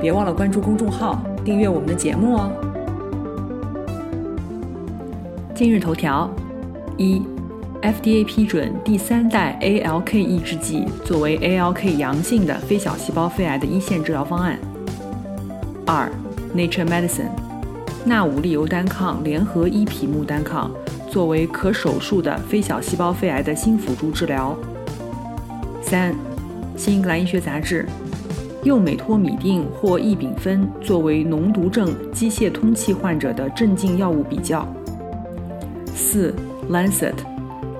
别忘了关注公众号，订阅我们的节目哦。今日头条：一，FDA 批准第三代 ALK 抑制剂作为 ALK 阳性的非小细胞肺癌的一线治疗方案。二，Nature Medicine，纳武利尤单抗联合伊匹木单抗作为可手术的非小细胞肺癌的新辅助治疗。三，新英格兰医学杂志。右美托米定或异丙酚作为脓毒症机械通气患者的镇静药物比较。四，Lancet，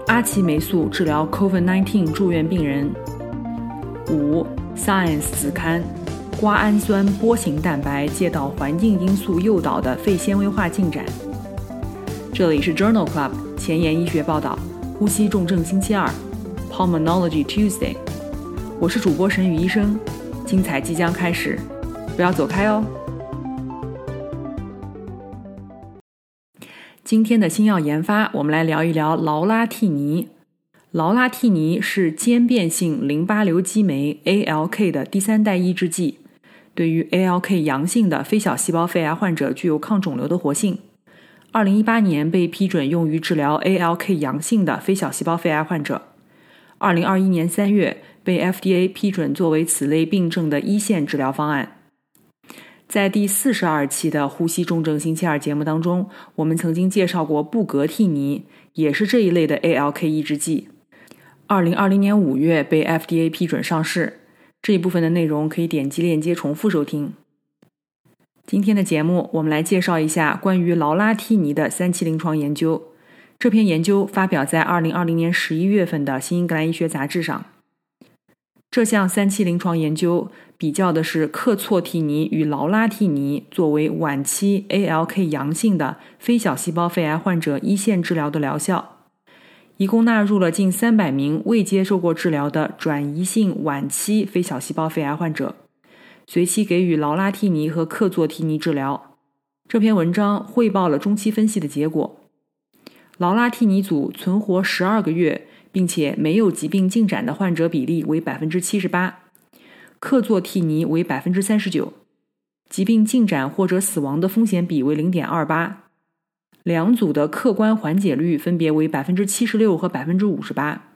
阿奇霉素治疗 COVID-19 住院病人。五，Science 子刊，瓜氨酸波形蛋白介导环境因素诱导的肺纤维化进展。这里是 Journal Club 前沿医学报道，呼吸重症星期二，Pulmonology Tuesday，我是主播沈宇医生。精彩即将开始，不要走开哦！今天的新药研发，我们来聊一聊劳拉替尼。劳拉替尼是间变性淋巴瘤激酶 ALK 的第三代抑制剂，对于 ALK 阳性的非小细胞肺癌患者具有抗肿瘤的活性。二零一八年被批准用于治疗 ALK 阳性的非小细胞肺癌患者。二零二一年三月。被 FDA 批准作为此类病症的一线治疗方案。在第四十二期的呼吸重症星期二节目当中，我们曾经介绍过布格替尼，也是这一类的 ALK 抑制剂。二零二零年五月被 FDA 批准上市。这一部分的内容可以点击链接重复收听。今天的节目，我们来介绍一下关于劳拉替尼的三期临床研究。这篇研究发表在二零二零年十一月份的《新英格兰医学杂志》上。这项三期临床研究比较的是克唑替尼与劳拉替尼作为晚期 ALK 阳性的非小细胞肺癌患者一线治疗的疗效，一共纳入了近三百名未接受过治疗的转移性晚期非小细胞肺癌患者，随期给予劳拉替尼和克唑替尼治疗。这篇文章汇报了中期分析的结果，劳拉替尼组存活十二个月。并且没有疾病进展的患者比例为百分之七十八，克唑替尼为百分之三十九，疾病进展或者死亡的风险比为零点二八，两组的客观缓解率分别为百分之七十六和百分之五十八。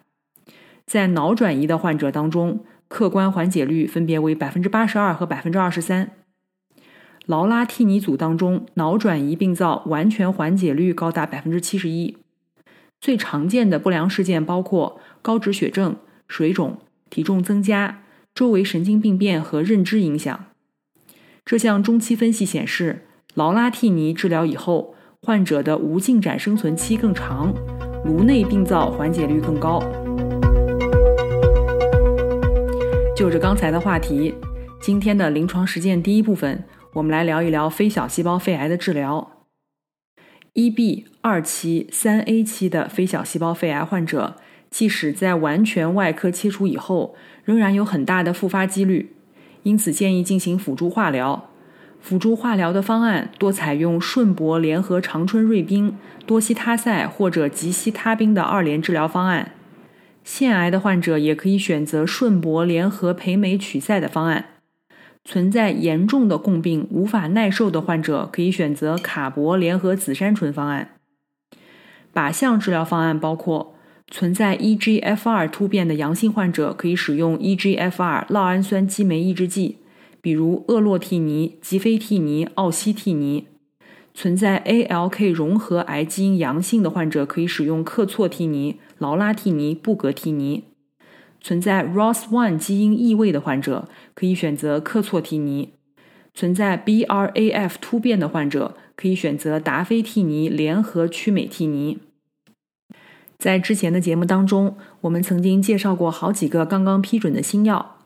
在脑转移的患者当中，客观缓解率分别为百分之八十二和百分之二十三。劳拉替尼组当中，脑转移病灶完全缓解率高达百分之七十一。最常见的不良事件包括高脂血症、水肿、体重增加、周围神经病变和认知影响。这项中期分析显示，劳拉替尼治疗以后，患者的无进展生存期更长，颅内病灶缓解率更高。就着刚才的话题，今天的临床实践第一部分，我们来聊一聊非小细胞肺癌的治疗。一 B 二期、三 A 期的非小细胞肺癌患者，即使在完全外科切除以后，仍然有很大的复发几率，因此建议进行辅助化疗。辅助化疗的方案多采用顺铂联合长春瑞宾、多西他赛或者吉西他滨的二联治疗方案。腺癌的患者也可以选择顺铂联合培美曲塞的方案。存在严重的共病无法耐受的患者，可以选择卡铂联合紫杉醇方案。靶向治疗方案包括存在 EGFR 突变的阳性患者，可以使用 EGFR 酪氨酸激酶抑制剂，比如厄洛替尼、吉非替尼、奥西替尼；存在 ALK 融合癌基因阳性的患者，可以使用克唑替尼、劳拉替尼、布格替尼。存在 ROS1 基因异位的患者，可以选择克唑替尼；存在 BRAF 突变的患者，可以选择达菲替尼联合曲美替尼。在之前的节目当中，我们曾经介绍过好几个刚刚批准的新药，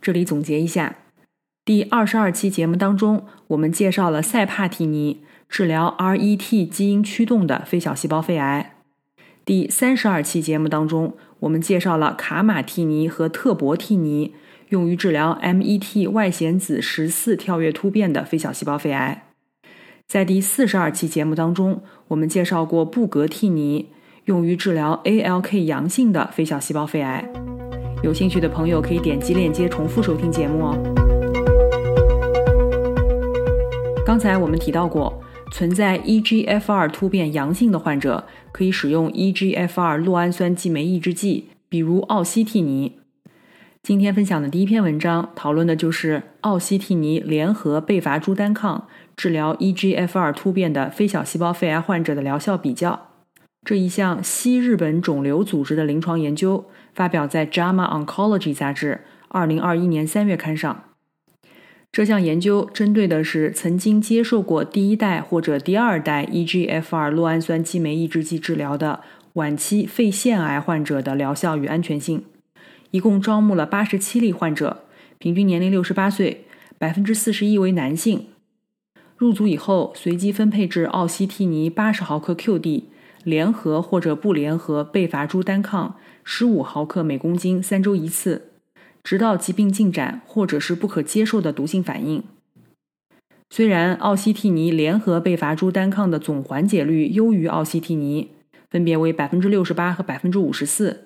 这里总结一下：第二十二期节目当中，我们介绍了塞帕替尼治疗 RET 基因驱动的非小细胞肺癌。第三十二期节目当中，我们介绍了卡马替尼和特博替尼用于治疗 MET 外显子十四跳跃突变的非小细胞肺癌。在第四十二期节目当中，我们介绍过布格替尼用于治疗 ALK 阳性的非小细胞肺癌。有兴趣的朋友可以点击链接重复收听节目哦。刚才我们提到过，存在 EGFR 突变阳性的患者可以使用 EGFR 酪氨酸激酶抑制剂，比如奥西替尼。今天分享的第一篇文章讨论的就是奥西替尼联合贝伐珠单抗治疗 EGFR 突变的非小细胞肺癌患者的疗效比较。这一项西日本肿瘤组织的临床研究发表在《JAMA Oncology》杂志2021年3月刊上。这项研究针对的是曾经接受过第一代或者第二代 EGFR 酪氨酸激酶抑制剂治疗的晚期肺腺癌患者的疗效与安全性。一共招募了八十七例患者，平均年龄六十八岁，百分之四十一为男性。入组以后，随机分配至奥西替尼八十毫克 QD 联合或者不联合贝伐珠单抗十五毫克每公斤，三周一次。直到疾病进展或者是不可接受的毒性反应。虽然奥西替尼联合贝伐珠单抗的总缓解率优于奥西替尼，分别为百分之六十八和百分之五十四，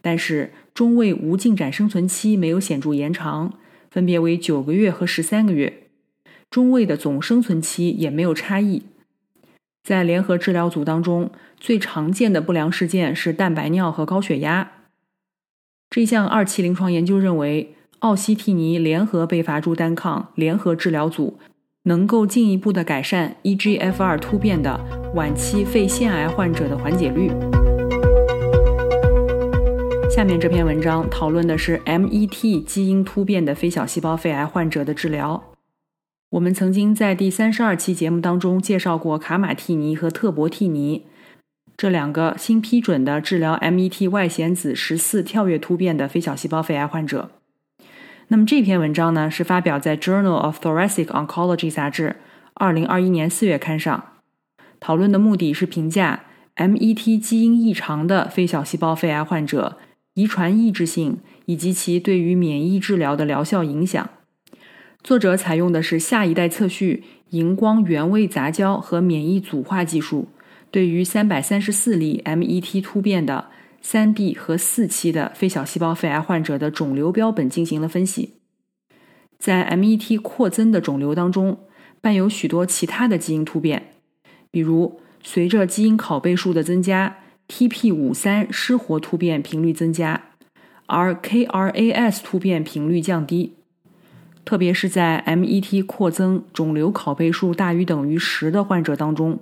但是中位无进展生存期没有显著延长，分别为九个月和十三个月。中位的总生存期也没有差异。在联合治疗组当中，最常见的不良事件是蛋白尿和高血压。这项二期临床研究认为，奥西替尼联合贝伐珠单抗联合治疗组能够进一步的改善 EGFR 突变的晚期肺腺癌患者的缓解率。下面这篇文章讨论的是 MET 基因突变的非小细胞肺癌患者的治疗。我们曾经在第三十二期节目当中介绍过卡马替尼和特博替尼。这两个新批准的治疗 MET 外显子十四跳跃突变的非小细胞肺癌患者。那么这篇文章呢，是发表在《Journal of Thoracic Oncology》杂志二零二一年四月刊上。讨论的目的是评价 MET 基因异常的非小细胞肺癌患者遗传抑制性以及其对于免疫治疗的疗效影响。作者采用的是下一代测序荧光原位杂交和免疫组化技术。对于三百三十四例 MET 突变的三 B 和四期的非小细胞肺癌患者的肿瘤标本进行了分析，在 MET 扩增的肿瘤当中，伴有许多其他的基因突变，比如随着基因拷贝数的增加，TP 五三失活突变频率增加，而 KRAS 突变频率降低，特别是在 MET 扩增肿瘤拷贝数大于等于十的患者当中。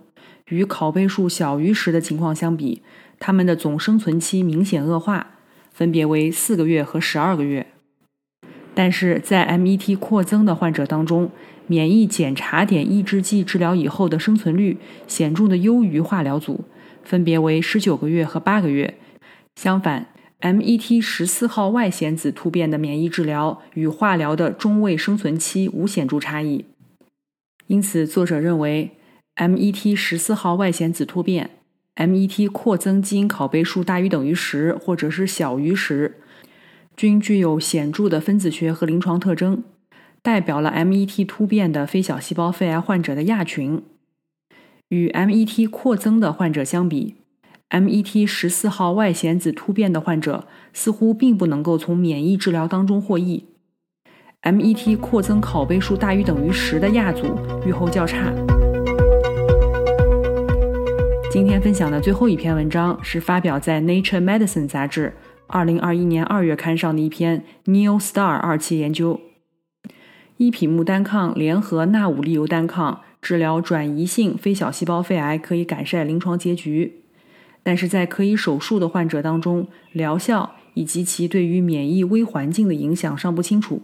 与拷贝数小于十的情况相比，他们的总生存期明显恶化，分别为四个月和十二个月。但是在 MET 扩增的患者当中，免疫检查点抑制剂治疗以后的生存率显著的优于化疗组，分别为十九个月和八个月。相反，MET 十四号外显子突变的免疫治疗与化疗的中位生存期无显著差异。因此，作者认为。MET 十四号外显子突变，MET 扩增基因拷贝数大于等于十，或者是小于十，均具有显著的分子学和临床特征，代表了 MET 突变的非小细胞肺癌患者的亚群。与 MET 扩增的患者相比，MET 十四号外显子突变的患者似乎并不能够从免疫治疗当中获益。MET 扩增拷贝数大于等于十的亚组预后较差。今天分享的最后一篇文章是发表在《Nature Medicine》杂志二零二一年二月刊上的一篇 Neo Star 二期研究，伊匹木单抗联合纳武利尤单抗治疗转移性非小细胞肺癌可以改善临床结局，但是在可以手术的患者当中，疗效以及其对于免疫微环境的影响尚不清楚。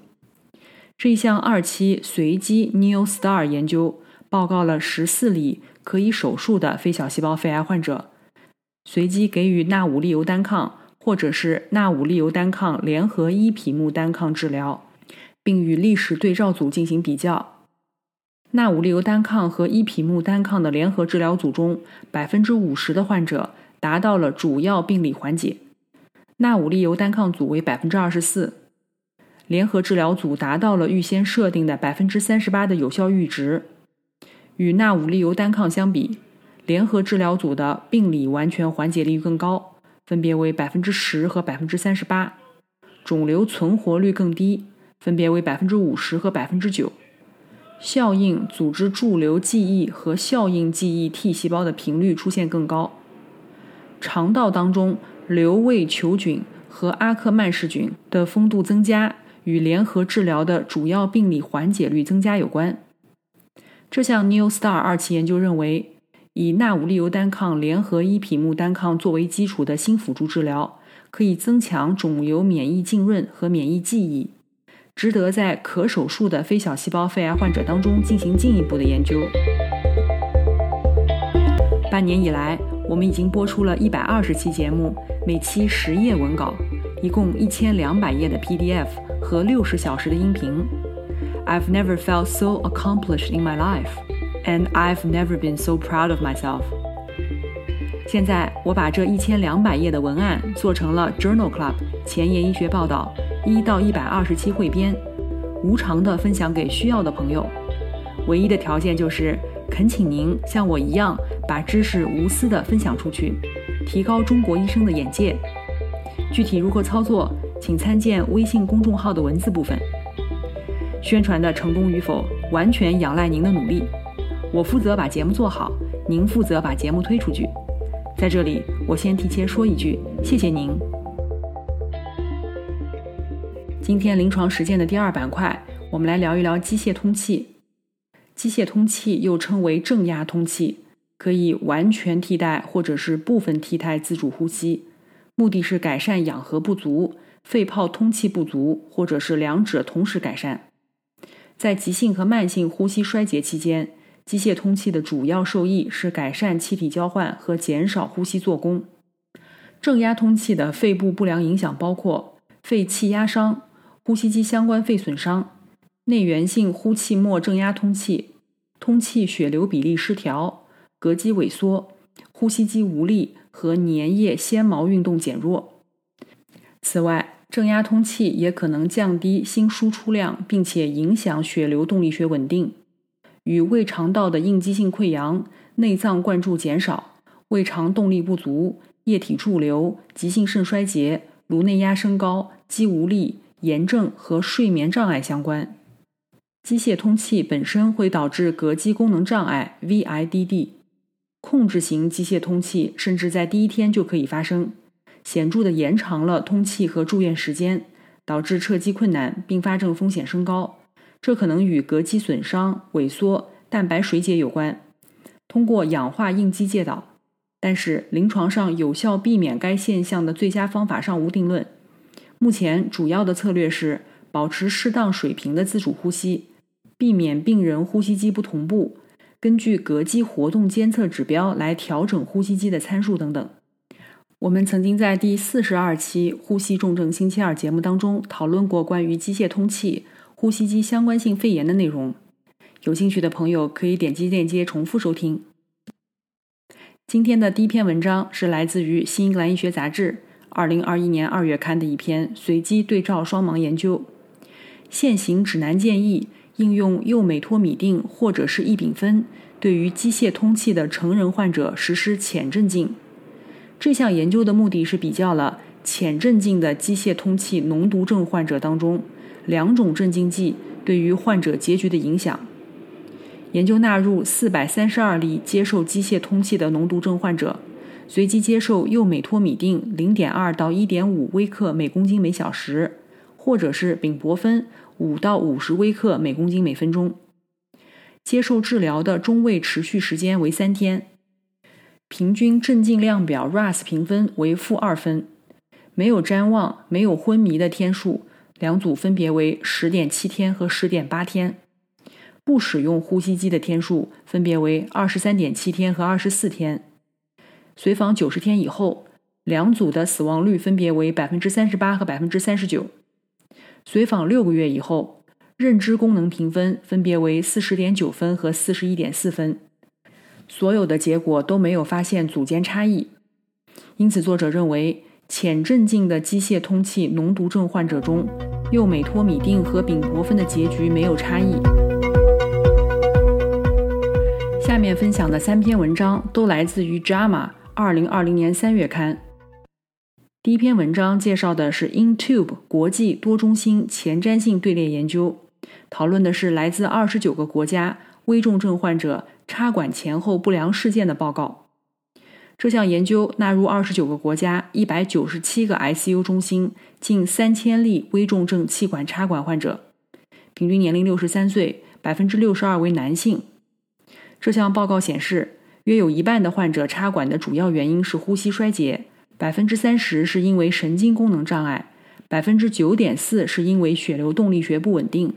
这一项二期随机 Neo Star 研究报告了十四例。可以手术的非小细胞肺癌患者，随机给予纳武利尤单抗或者是纳武利尤单抗联合伊匹木单抗治疗，并与历史对照组进行比较。纳武利尤单抗和伊匹木单抗的联合治疗组中，百分之五十的患者达到了主要病理缓解，纳武利尤单抗组为百分之二十四，联合治疗组达到了预先设定的百分之三十八的有效阈值。与纳武利尤单抗相比，联合治疗组的病理完全缓解率更高，分别为百分之十和百分之三十八，肿瘤存活率更低，分别为百分之五十和百分之九。效应组织驻留记忆和效应记忆 T 细胞的频率出现更高。肠道当中瘤胃球菌和阿克曼氏菌的丰度增加，与联合治疗的主要病理缓解率增加有关。这项 New Star 二期研究认为，以纳武利尤单抗联合伊匹木单抗作为基础的新辅助治疗，可以增强肿瘤免疫浸润和免疫记忆。值得在可手术的非小细胞肺癌患者当中进行进一步的研究。半年以来，我们已经播出了一百二十期节目，每期十页文稿，一共一千两百页的 PDF 和六十小时的音频。I've never felt so accomplished in my life, and I've never been so proud of myself. 现在，我把这一千两百页的文案做成了 Journal Club 前沿医学报道。一到一百二十期汇编，无偿的分享给需要的朋友。唯一的条件就是恳请您像我一样，把知识无私的分享出去，提高中国医生的眼界。具体如何操作，请参见微信公众号的文字部分。宣传的成功与否，完全仰赖您的努力。我负责把节目做好，您负责把节目推出去。在这里，我先提前说一句，谢谢您。今天临床实践的第二板块，我们来聊一聊机械通气。机械通气又称为正压通气，可以完全替代或者是部分替代自主呼吸，目的是改善氧合不足、肺泡通气不足，或者是两者同时改善。在急性和慢性呼吸衰竭期间，机械通气的主要受益是改善气体交换和减少呼吸做功。正压通气的肺部不良影响包括肺气压伤。呼吸机相关肺损伤、内源性呼气末正压通气、通气血流比例失调、膈肌萎缩、呼吸机无力和粘液纤毛运动减弱。此外，正压通气也可能降低心输出量，并且影响血流动力学稳定。与胃肠道的应激性溃疡、内脏灌注减少、胃肠动力不足、液体驻留、急性肾衰竭、颅内压升高、肌无力。炎症和睡眠障碍相关，机械通气本身会导致膈肌功能障碍 （VIDD）。控制型机械通气甚至在第一天就可以发生，显著的延长了通气和住院时间，导致撤机困难、并发症风险升高。这可能与膈肌损伤、萎缩、蛋白水解有关。通过氧化应激介导，但是临床上有效避免该现象的最佳方法尚无定论。目前主要的策略是保持适当水平的自主呼吸，避免病人呼吸机不同步，根据膈肌活动监测指标来调整呼吸机的参数等等。我们曾经在第四十二期《呼吸重症星期二》节目当中讨论过关于机械通气、呼吸机相关性肺炎的内容，有兴趣的朋友可以点击链接重复收听。今天的第一篇文章是来自于《新英格兰医学杂志》。二零二一年二月刊的一篇随机对照双盲研究，现行指南建议应用右美托米定或者是异丙酚对于机械通气的成人患者实施浅镇静。这项研究的目的是比较了浅镇静的机械通气脓毒症患者当中两种镇静剂对于患者结局的影响。研究纳入四百三十二例接受机械通气的脓毒症患者。随机接受右美托米定零点二到一点五微克每公斤每小时，或者是丙泊酚五到五十微克每公斤每分钟。接受治疗的中位持续时间为三天。平均镇静量表 RASS 评分为负二分，没有谵妄、没有昏迷的天数，两组分别为十点七天和十点八天。不使用呼吸机的天数分别为二十三点七天和二十四天。随访九十天以后，两组的死亡率分别为百分之三十八和百分之三十九。随访六个月以后，认知功能评分分别为四十点九分和四十一点四分。所有的结果都没有发现组间差异，因此作者认为浅镇静的机械通气脓毒症患者中，右美托米定和丙泊酚的结局没有差异。下面分享的三篇文章都来自于《JAMA》二零二零年三月刊。第一篇文章介绍的是 InTube 国际多中心前瞻性队列研究，讨论的是来自二十九个国家危重症患者插管前后不良事件的报告。这项研究纳入二十九个国家一百九十七个 ICU 中心近三千例危重症气管插管患者，平均年龄六十三岁，百分之六十二为男性。这项报告显示，约有一半的患者插管的主要原因是呼吸衰竭。百分之三十是因为神经功能障碍，百分之九点四是因为血流动力学不稳定。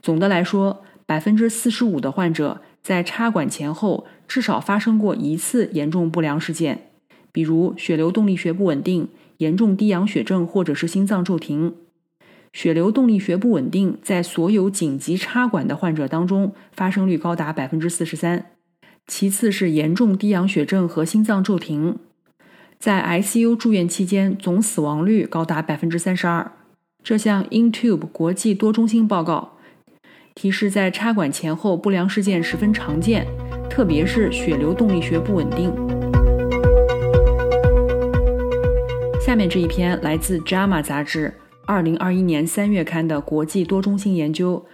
总的来说，百分之四十五的患者在插管前后至少发生过一次严重不良事件，比如血流动力学不稳定、严重低氧血症或者是心脏骤停。血流动力学不稳定在所有紧急插管的患者当中发生率高达百分之四十三，其次是严重低氧血症和心脏骤停。在 ICU 住院期间，总死亡率高达百分之三十二。这项 InTube 国际多中心报告提示，在插管前后不良事件十分常见，特别是血流动力学不稳定。下面这一篇来自《JAMA》杂志二零二一年三月刊的国际多中心研究，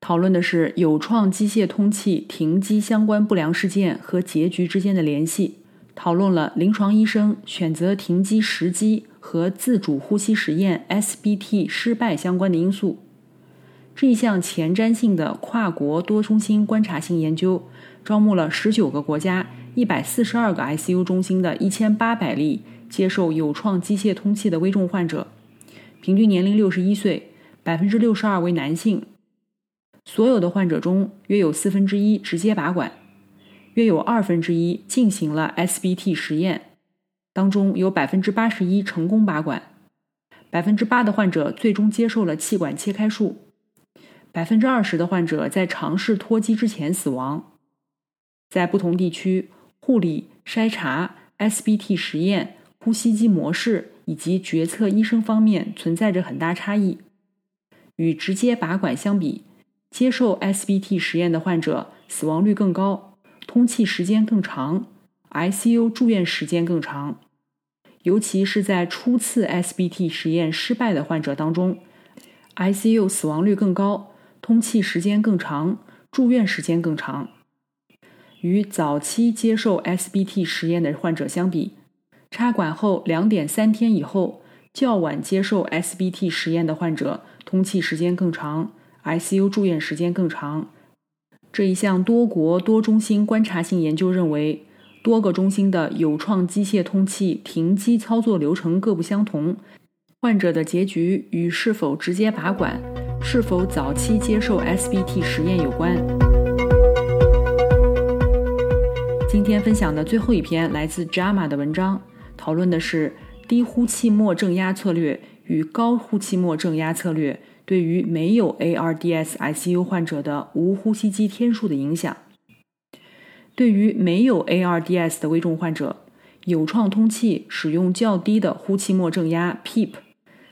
讨论的是有创机械通气停机相关不良事件和结局之间的联系。讨论了临床医生选择停机时机和自主呼吸实验 （SBT） 失败相关的因素。这一项前瞻性的跨国多中心观察性研究，招募了十九个国家一百四十二个 ICU 中心的一千八百例接受有创机械通气的危重患者，平均年龄六十一岁，百分之六十二为男性。所有的患者中，约有四分之一直接拔管。约有二分之一进行了 SBT 实验，当中有百分之八十一成功拔管，百分之八的患者最终接受了气管切开术，百分之二十的患者在尝试脱机之前死亡。在不同地区，护理、筛查、SBT 实验、呼吸机模式以及决策医生方面存在着很大差异。与直接拔管相比，接受 SBT 实验的患者死亡率更高。通气时间更长，ICU 住院时间更长，尤其是在初次 SBT 实验失败的患者当中，ICU 死亡率更高，通气时间更长，住院时间更长。与早期接受 SBT 实验的患者相比，插管后两点三天以后较晚接受 SBT 实验的患者，通气时间更长，ICU 住院时间更长。这一项多国多中心观察性研究认为，多个中心的有创机械通气停机操作流程各不相同，患者的结局与是否直接拔管、是否早期接受 SBT 实验有关。今天分享的最后一篇来自 JAMA 的文章，讨论的是低呼气末正压策略与高呼气末正压策略。对于没有 ARDS ICU 患者的无呼吸机天数的影响。对于没有 ARDS 的危重患者，有创通气使用较低的呼气末正压 PEEP，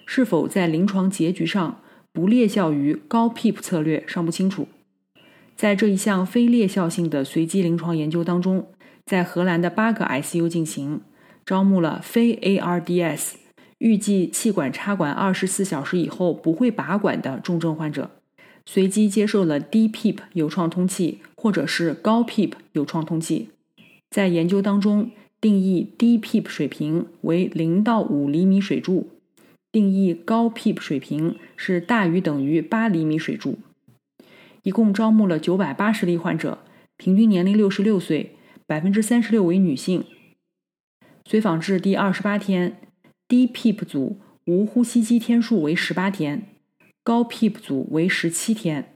是否在临床结局上不劣效于高 PEEP 策略尚不清楚。在这一项非劣效性的随机临床研究当中，在荷兰的八个 ICU 进行，招募了非 ARDS。预计气管插管二十四小时以后不会拔管的重症患者，随机接受了低 PEEP 有创通气或者是高 PEEP 有创通气。在研究当中，定义低 PEEP 水平为零到五厘米水柱，定义高 PEEP 水平是大于等于八厘米水柱。一共招募了九百八十例患者，平均年龄六十六岁，百分之三十六为女性。随访至第二十八天。低 PEEP 组无呼吸机天数为十八天，高 PEEP 组为十七天，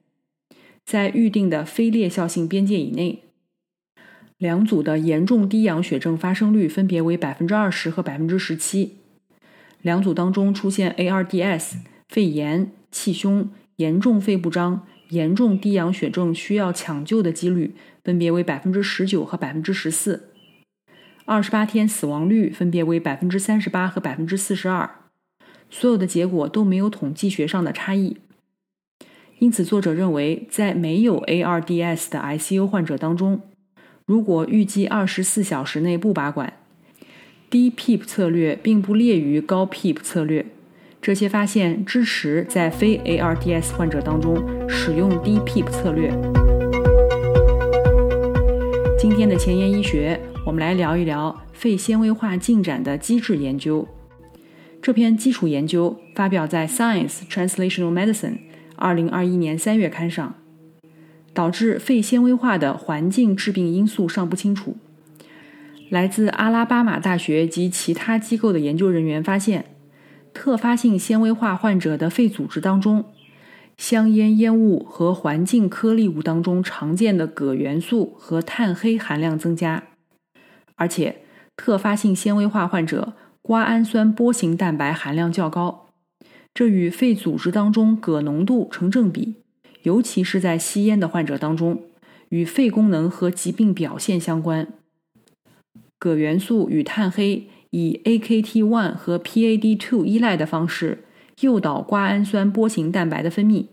在预定的非劣效性边界以内。两组的严重低氧血症发生率分别为百分之二十和百分之十七。两组当中出现 ARDS、肺炎、气胸、严重肺部张、严重低氧血症需要抢救的几率分别为百分之十九和百分之十四，二十八天死亡率分别为百分之三十八和百分之四十二。所有的结果都没有统计学上的差异。因此，作者认为，在没有 ARDS 的 ICU 患者当中，如果预计二十四小时内不拔管，低 PEEP 策略并不劣于高 PEEP 策略。这些发现支持在非 ARDS 患者当中使用低 PEEP 策略。今天的前沿医学，我们来聊一聊肺纤维化进展的机制研究。这篇基础研究发表在《Science Translational Medicine》二零二一年三月刊上。导致肺纤维化的环境致病因素尚不清楚。来自阿拉巴马大学及其他机构的研究人员发现，特发性纤维化患者的肺组织当中，香烟烟雾和环境颗粒物当中常见的铬元素和碳黑含量增加，而且特发性纤维化患者瓜氨酸波形蛋白含量较高，这与肺组织当中铬浓度成正比。尤其是在吸烟的患者当中，与肺功能和疾病表现相关。铬元素与碳黑以 AKT1 和 PAD2 依赖的方式诱导瓜氨酸波形蛋白的分泌。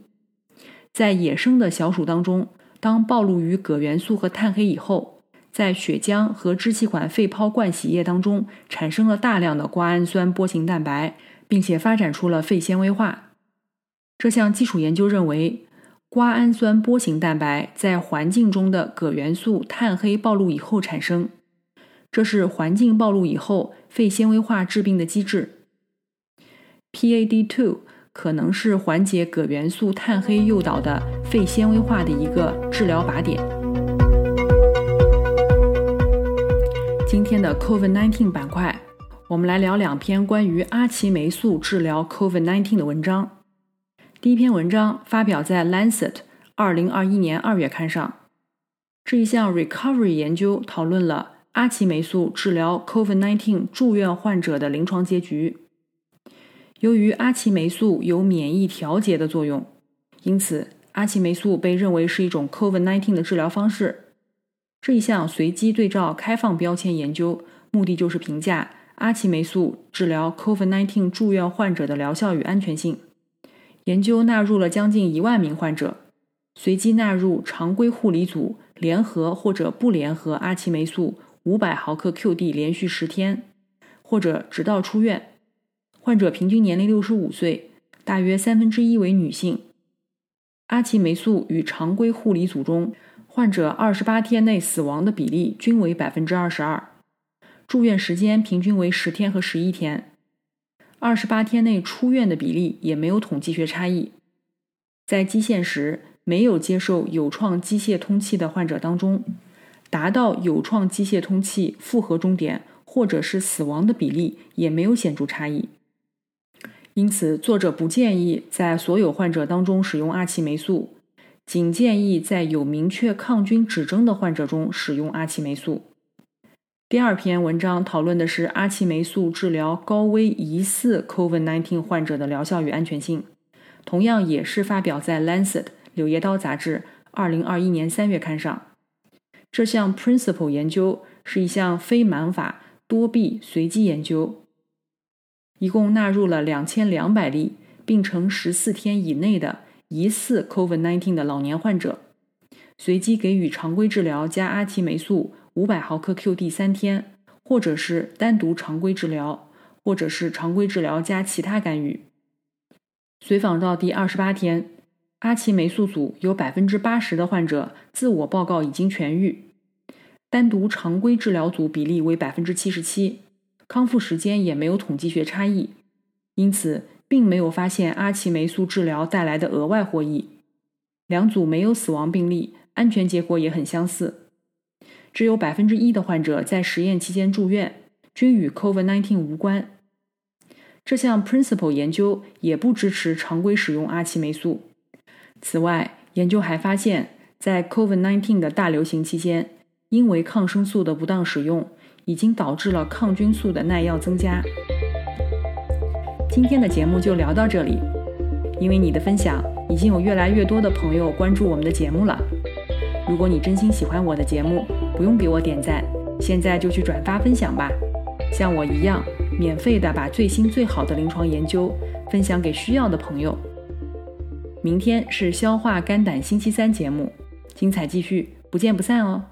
在野生的小鼠当中，当暴露于铬元素和碳黑以后，在血浆和支气管肺泡灌洗液当中产生了大量的瓜氨酸波形蛋白，并且发展出了肺纤维化。这项基础研究认为。瓜氨酸波形蛋白在环境中的铬元素碳黑暴露以后产生，这是环境暴露以后肺纤维化致病的机制。PAD2 可能是缓解铬元素碳黑诱导的肺纤维化的一个治疗靶点。今天的 COVID-19 板块，我们来聊两篇关于阿奇霉素治疗 COVID-19 的文章。第一篇文章发表在《Lancet》二零二一年二月刊上。这一项 recovery 研究讨论了阿奇霉素治疗 COVID-19 住院患者的临床结局。由于阿奇霉素有免疫调节的作用，因此阿奇霉素被认为是一种 COVID-19 的治疗方式。这一项随机对照开放标签研究，目的就是评价阿奇霉素治疗 COVID-19 住院患者的疗效与安全性。研究纳入了将近一万名患者，随机纳入常规护理组联合或者不联合阿奇霉素五百毫克 QD 连续十天，或者直到出院。患者平均年龄六十五岁，大约三分之一为女性。阿奇霉素与常规护理组中患者二十八天内死亡的比例均为百分之二十二，住院时间平均为十天和十一天。二十八天内出院的比例也没有统计学差异。在基线时没有接受有创机械通气的患者当中，达到有创机械通气复合终点或者是死亡的比例也没有显著差异。因此，作者不建议在所有患者当中使用阿奇霉素，仅建议在有明确抗菌指征的患者中使用阿奇霉素。第二篇文章讨论的是阿奇霉素治疗高危疑似 COVID-19 患者的疗效与安全性，同样也是发表在《Lancet》柳叶刀杂志二零二一年三月刊上。这项 Principle 研究是一项非盲法多臂随机研究，一共纳入了两千两百例病程十四天以内的疑似 COVID-19 的老年患者，随机给予常规治疗加阿奇霉素。五百毫克 QD 三天，或者是单独常规治疗，或者是常规治疗加其他干预。随访到第二十八天，阿奇霉素组有百分之八十的患者自我报告已经痊愈，单独常规治疗组比例为百分之七十七，康复时间也没有统计学差异，因此并没有发现阿奇霉素治疗带来的额外获益。两组没有死亡病例，安全结果也很相似。只有百分之一的患者在实验期间住院，均与 COVID-19 无关。这项 Principle 研究也不支持常规使用阿奇霉素。此外，研究还发现，在 COVID19 的大流行期间，因为抗生素的不当使用，已经导致了抗菌素的耐药增加。今天的节目就聊到这里，因为你的分享已经有越来越多的朋友关注我们的节目了。如果你真心喜欢我的节目，不用给我点赞，现在就去转发分享吧。像我一样，免费的把最新最好的临床研究分享给需要的朋友。明天是消化肝胆星期三节目。精彩继续不见不散哦。